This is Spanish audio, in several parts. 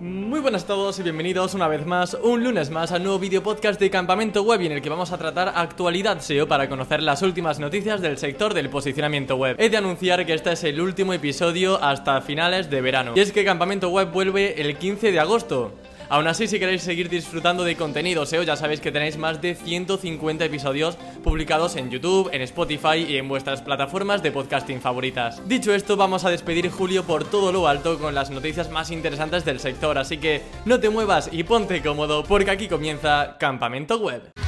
Muy buenas a todos y bienvenidos una vez más, un lunes más, al nuevo video podcast de Campamento Web en el que vamos a tratar actualidad SEO para conocer las últimas noticias del sector del posicionamiento web. He de anunciar que este es el último episodio hasta finales de verano. Y es que Campamento Web vuelve el 15 de agosto. Aún así, si queréis seguir disfrutando de contenido SEO, ya sabéis que tenéis más de 150 episodios publicados en YouTube, en Spotify y en vuestras plataformas de podcasting favoritas. Dicho esto, vamos a despedir julio por todo lo alto con las noticias más interesantes del sector, así que no te muevas y ponte cómodo porque aquí comienza Campamento Web.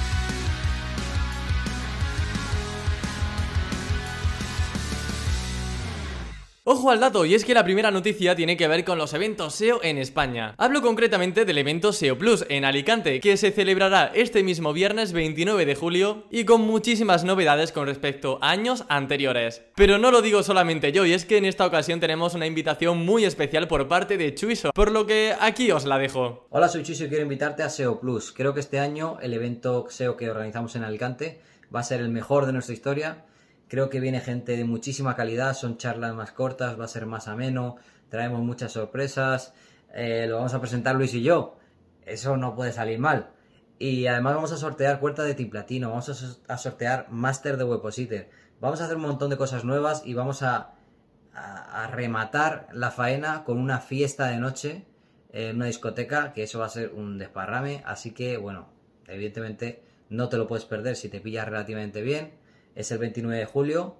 Ojo al dato, y es que la primera noticia tiene que ver con los eventos SEO en España. Hablo concretamente del evento SEO Plus en Alicante, que se celebrará este mismo viernes 29 de julio y con muchísimas novedades con respecto a años anteriores. Pero no lo digo solamente yo, y es que en esta ocasión tenemos una invitación muy especial por parte de Chuiso, por lo que aquí os la dejo. Hola, soy Chuiso y quiero invitarte a SEO Plus. Creo que este año el evento SEO que organizamos en Alicante va a ser el mejor de nuestra historia Creo que viene gente de muchísima calidad, son charlas más cortas, va a ser más ameno, traemos muchas sorpresas, eh, lo vamos a presentar Luis y yo. Eso no puede salir mal. Y además vamos a sortear puerta de Team Platino, vamos a, sortear Master de Webpositor. Vamos a hacer un montón de cosas nuevas y vamos a, a, rematar la faena con una fiesta de noche en una discoteca, que eso va a ser un desparrame. Así que, bueno, evidentemente no te lo puedes perder si te pillas relativamente bien es el 29 de julio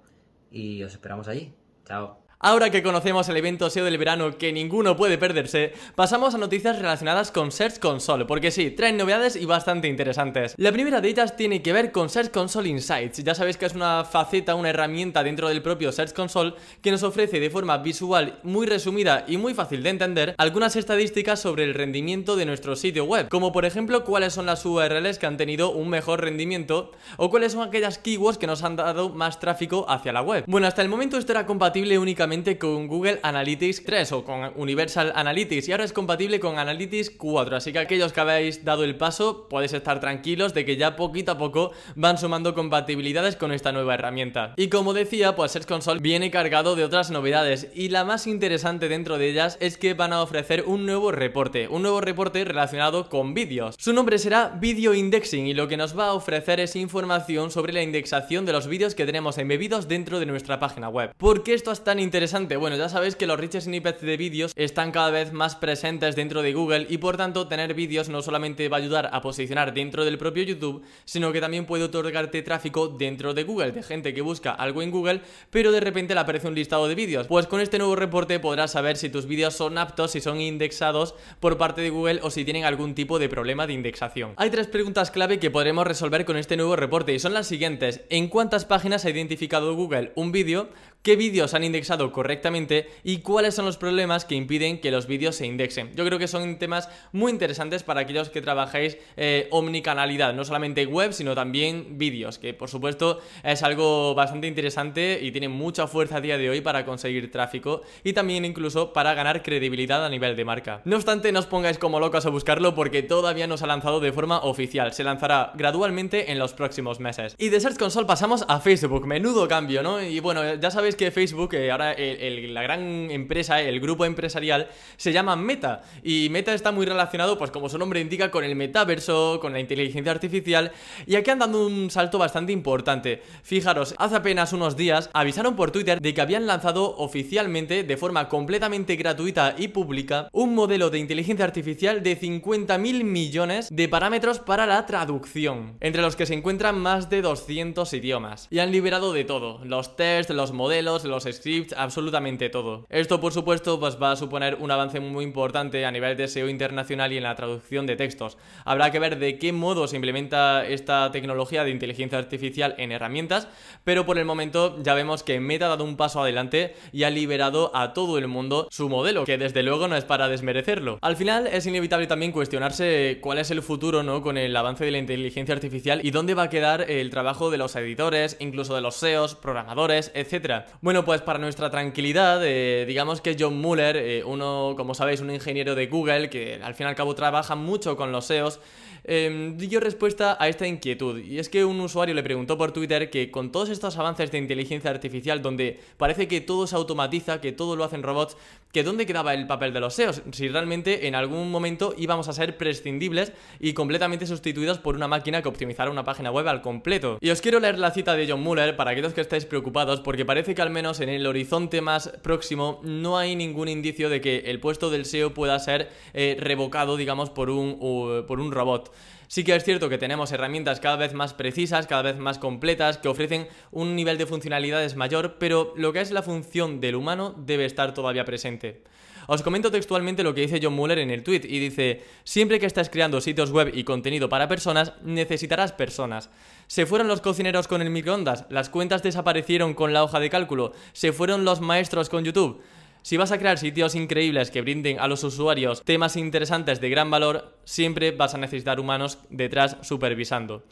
y os esperamos allí. Chao. Ahora que conocemos el evento SEO del verano que ninguno puede perderse, pasamos a noticias relacionadas con Search Console, porque sí, traen novedades y bastante interesantes. La primera de ellas tiene que ver con Search Console Insights. Ya sabéis que es una faceta, una herramienta dentro del propio Search Console que nos ofrece de forma visual muy resumida y muy fácil de entender algunas estadísticas sobre el rendimiento de nuestro sitio web, como por ejemplo cuáles son las URLs que han tenido un mejor rendimiento o cuáles son aquellas keywords que nos han dado más tráfico hacia la web. Bueno, hasta el momento esto era compatible únicamente con Google Analytics 3 o con Universal Analytics y ahora es compatible con Analytics 4, así que aquellos que habéis dado el paso podéis estar tranquilos de que ya poquito a poco van sumando compatibilidades con esta nueva herramienta. Y como decía, pues Search Console viene cargado de otras novedades y la más interesante dentro de ellas es que van a ofrecer un nuevo reporte, un nuevo reporte relacionado con vídeos. Su nombre será Video Indexing y lo que nos va a ofrecer es información sobre la indexación de los vídeos que tenemos embebidos dentro de nuestra página web. ¿Por qué esto es tan interesante? Bueno, ya sabéis que los rich snippets de vídeos están cada vez más presentes dentro de Google y por tanto tener vídeos no solamente va a ayudar a posicionar dentro del propio YouTube, sino que también puede otorgarte tráfico dentro de Google, de gente que busca algo en Google, pero de repente le aparece un listado de vídeos. Pues con este nuevo reporte podrás saber si tus vídeos son aptos, si son indexados por parte de Google o si tienen algún tipo de problema de indexación. Hay tres preguntas clave que podremos resolver con este nuevo reporte y son las siguientes. ¿En cuántas páginas ha identificado Google un vídeo? Qué vídeos han indexado correctamente y cuáles son los problemas que impiden que los vídeos se indexen. Yo creo que son temas muy interesantes para aquellos que trabajáis eh, omnicanalidad, no solamente web, sino también vídeos, que por supuesto es algo bastante interesante y tiene mucha fuerza a día de hoy para conseguir tráfico y también incluso para ganar credibilidad a nivel de marca. No obstante, no os pongáis como locos a buscarlo porque todavía no se ha lanzado de forma oficial, se lanzará gradualmente en los próximos meses. Y de Search Console pasamos a Facebook, menudo cambio, ¿no? Y bueno, ya sabéis que Facebook, eh, ahora la gran empresa, el grupo empresarial, se llama Meta. Y Meta está muy relacionado, pues como su nombre indica, con el metaverso, con la inteligencia artificial. Y aquí han dado un salto bastante importante. Fijaros, hace apenas unos días avisaron por Twitter de que habían lanzado oficialmente, de forma completamente gratuita y pública, un modelo de inteligencia artificial de 50.000 millones de parámetros para la traducción, entre los que se encuentran más de 200 idiomas. Y han liberado de todo, los tests, los modelos, los scripts, absolutamente todo. Esto por supuesto pues va a suponer un avance muy importante a nivel de SEO internacional y en la traducción de textos. Habrá que ver de qué modo se implementa esta tecnología de inteligencia artificial en herramientas, pero por el momento ya vemos que Meta ha dado un paso adelante y ha liberado a todo el mundo su modelo, que desde luego no es para desmerecerlo. Al final es inevitable también cuestionarse cuál es el futuro, ¿no? Con el avance de la inteligencia artificial y dónde va a quedar el trabajo de los editores, incluso de los SEOs, programadores, etcétera. Bueno, pues para nuestra tranquilidad, eh, digamos que John Muller, eh, uno, como sabéis, un ingeniero de Google, que al fin y al cabo trabaja mucho con los SEOs, eh, dio respuesta a esta inquietud. Y es que un usuario le preguntó por Twitter que con todos estos avances de inteligencia artificial, donde parece que todo se automatiza, que todo lo hacen robots, que dónde quedaba el papel de los SEOs, si realmente en algún momento íbamos a ser prescindibles y completamente sustituidos por una máquina que optimizara una página web al completo. Y os quiero leer la cita de John Muller para aquellos que estáis preocupados, porque parece que al menos en el horizonte más próximo no hay ningún indicio de que el puesto del SEO pueda ser eh, revocado, digamos, por un, por un robot. Sí que es cierto que tenemos herramientas cada vez más precisas, cada vez más completas, que ofrecen un nivel de funcionalidades mayor, pero lo que es la función del humano debe estar todavía presente. Os comento textualmente lo que dice John Muller en el tweet y dice, siempre que estás creando sitios web y contenido para personas, necesitarás personas. Se fueron los cocineros con el microondas, las cuentas desaparecieron con la hoja de cálculo, se fueron los maestros con YouTube. Si vas a crear sitios increíbles que brinden a los usuarios temas interesantes de gran valor, siempre vas a necesitar humanos detrás supervisando.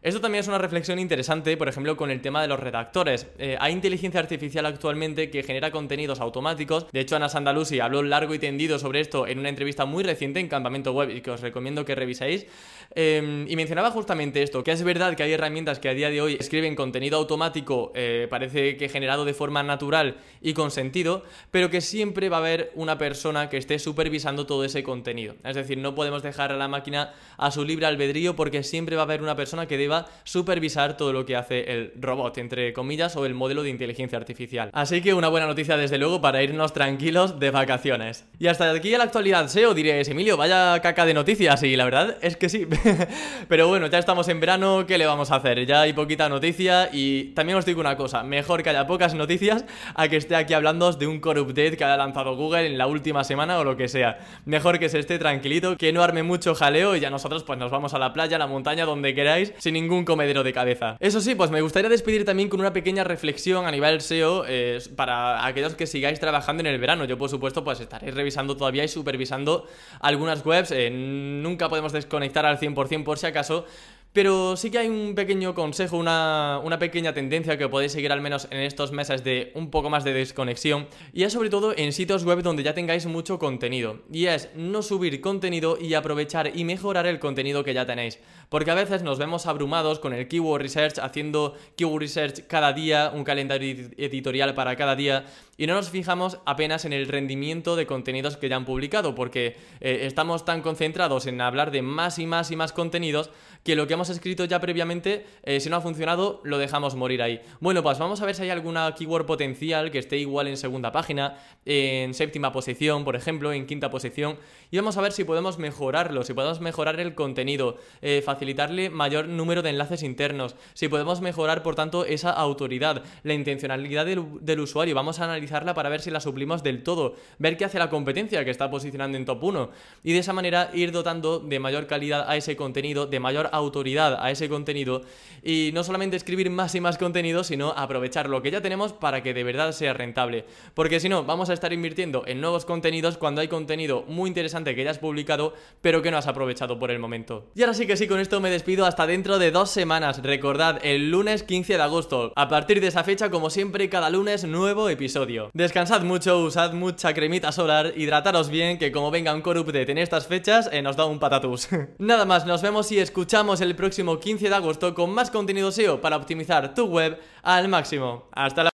Esto también es una reflexión interesante, por ejemplo, con el tema de los redactores. Eh, hay inteligencia artificial actualmente que genera contenidos automáticos. De hecho, Ana Sandalusi habló largo y tendido sobre esto en una entrevista muy reciente en Campamento Web y que os recomiendo que reviséis. Em, y mencionaba justamente esto, que es verdad que hay herramientas que a día de hoy escriben contenido automático, eh, parece que generado de forma natural y con sentido, pero que siempre va a haber una persona que esté supervisando todo ese contenido. Es decir, no podemos dejar a la máquina a su libre albedrío porque siempre va a haber una persona que supervisar todo lo que hace el robot, entre comillas, o el modelo de inteligencia artificial. Así que una buena noticia desde luego para irnos tranquilos de vacaciones. Y hasta aquí la actualidad SEO diréis, Emilio, vaya caca de noticias, y la verdad es que sí. Pero bueno, ya estamos en verano, ¿qué le vamos a hacer? Ya hay poquita noticia y también os digo una cosa, mejor que haya pocas noticias a que esté aquí hablando de un core update que haya lanzado Google en la última semana o lo que sea. Mejor que se esté tranquilito, que no arme mucho jaleo y ya nosotros pues nos vamos a la playa, a la montaña, donde queráis, sin ningún comedero de cabeza. Eso sí, pues me gustaría despedir también con una pequeña reflexión a nivel SEO eh, para aquellos que sigáis trabajando en el verano. Yo, por supuesto, pues estaré revisando todavía y supervisando algunas webs. Eh, nunca podemos desconectar al 100% por si acaso, pero sí que hay un pequeño consejo, una, pequeña tendencia que podéis seguir al menos en estos meses de un poco más de desconexión y es sobre todo en sitios web donde ya tengáis mucho contenido y es no subir contenido y aprovechar y mejorar el contenido que ya tenéis porque a veces nos vemos abrumados con el keyword research haciendo keyword research cada día, un calendario editorial para cada día y no nos fijamos apenas en el rendimiento de contenidos que ya han publicado porque eh, estamos tan concentrados en hablar de más y más y más contenidos que lo que hemos escrito ya previamente, eh, si no ha funcionado, lo dejamos morir ahí. Bueno, pues vamos a ver si hay alguna keyword potencial que esté igual en segunda página, en séptima posición, por ejemplo, en quinta posición, y vamos a ver si podemos mejorarlo, si podemos mejorar el contenido, eh, facilitarle mayor número de enlaces internos, si podemos mejorar, por tanto, esa autoridad, la intencionalidad del, usuario. Vamos a analizarla para ver si la suplimos del todo, ver qué hace la competencia que está posicionando en top 1, y de esa manera ir dotando de mayor calidad a ese contenido, de mayor autoridad a ese contenido y no solamente escribir más y más contenido, sino aprovechar lo que ya tenemos para que de verdad sea rentable. Porque si no, vamos a estar invirtiendo en nuevos contenidos cuando hay contenido muy interesante que ya has publicado, pero que no has aprovechado por el momento. Y ahora sí que sí, con esto me despido hasta dentro de dos semanas. Recordad, el lunes 15 de agosto. A partir de esa fecha, como siempre, cada lunes nuevo episodio. Descansad mucho, usad mucha cremita solar, hidrataros bien, que como venga un core update en estas fechas, eh, nos da un patatús. Nada más, nos vemos y escuchamos el próximo 15 de agosto con más contenido SEO para optimizar tu web al máximo. Hasta la